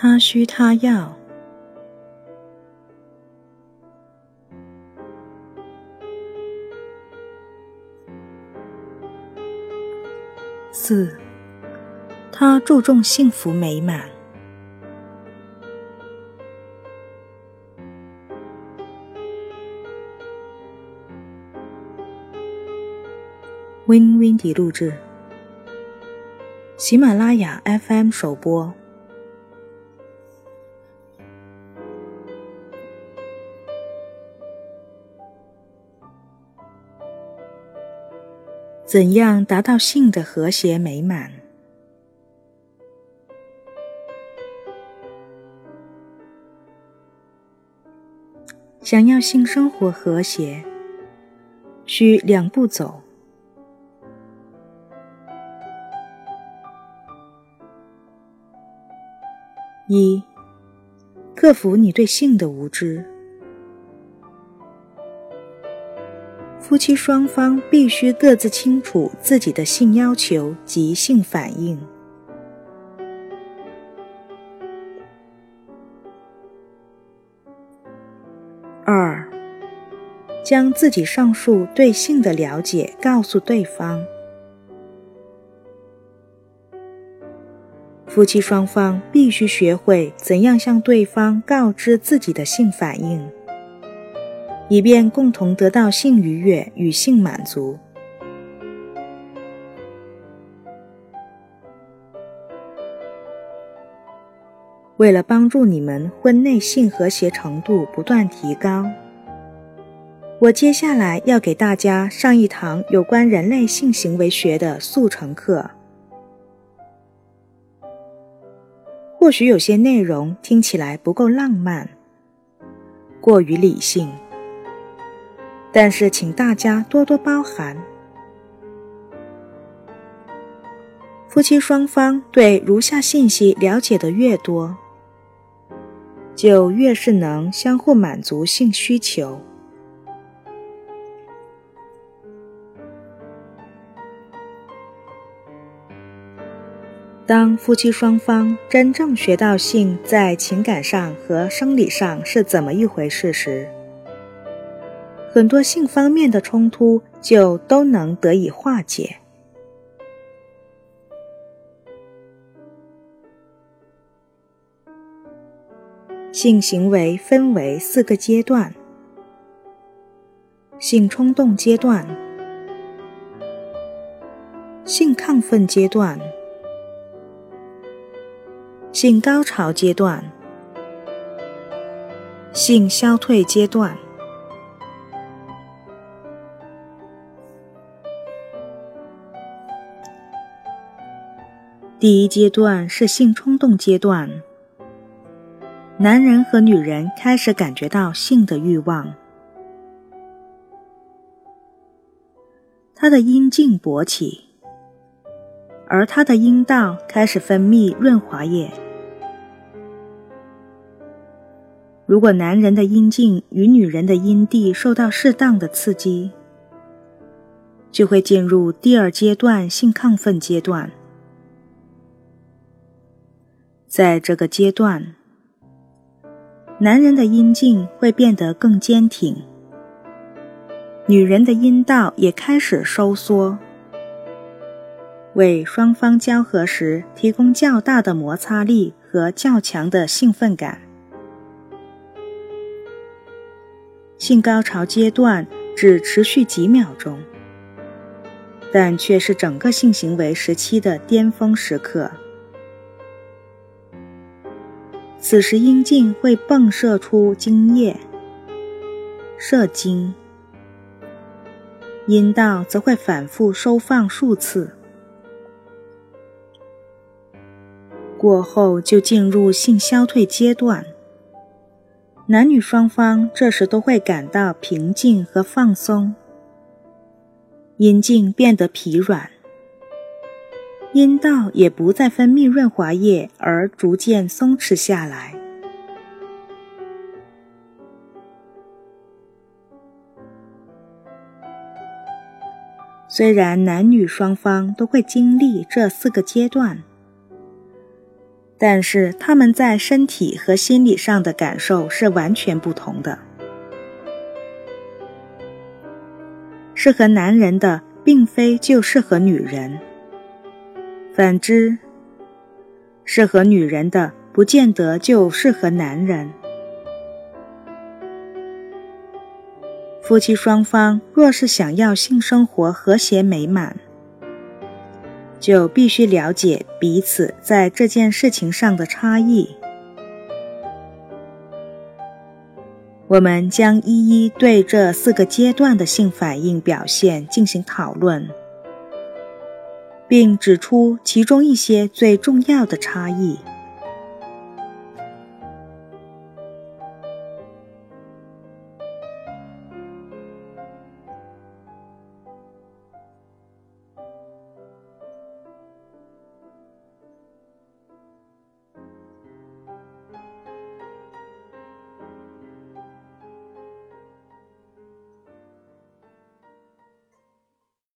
他需他要。四，他注重幸福美满。Win Windy 录制，喜马拉雅 FM 首播。怎样达到性的和谐美满？想要性生活和谐，需两步走。一，克服你对性的无知。夫妻双方必须各自清楚自己的性要求及性反应。二，将自己上述对性的了解告诉对方。夫妻双方必须学会怎样向对方告知自己的性反应，以便共同得到性愉悦与性满足。为了帮助你们婚内性和谐程度不断提高，我接下来要给大家上一堂有关人类性行为学的速成课。或许有些内容听起来不够浪漫，过于理性，但是请大家多多包涵。夫妻双方对如下信息了解的越多，就越是能相互满足性需求。当夫妻双方真正学到性在情感上和生理上是怎么一回事时，很多性方面的冲突就都能得以化解。性行为分为四个阶段：性冲动阶段、性亢奋阶段。性高潮阶段、性消退阶段。第一阶段是性冲动阶段，男人和女人开始感觉到性的欲望，他的阴茎勃起，而他的阴道开始分泌润滑液。如果男人的阴茎与女人的阴蒂受到适当的刺激，就会进入第二阶段性亢奋阶段。在这个阶段，男人的阴茎会变得更坚挺，女人的阴道也开始收缩，为双方交合时提供较大的摩擦力和较强的兴奋感。性高潮阶段只持续几秒钟，但却是整个性行为时期的巅峰时刻。此时，阴茎会迸射出精液，射精；阴道则会反复收放数次，过后就进入性消退阶段。男女双方这时都会感到平静和放松，阴茎变得疲软，阴道也不再分泌润滑液，而逐渐松弛下来。虽然男女双方都会经历这四个阶段，但是他们在身体和心理上的感受是完全不同的。适合男人的，并非就适合女人；反之，适合女人的，不见得就适合男人。夫妻双方若是想要性生活和谐美满，就必须了解彼此在这件事情上的差异。我们将一一对这四个阶段的性反应表现进行讨论，并指出其中一些最重要的差异。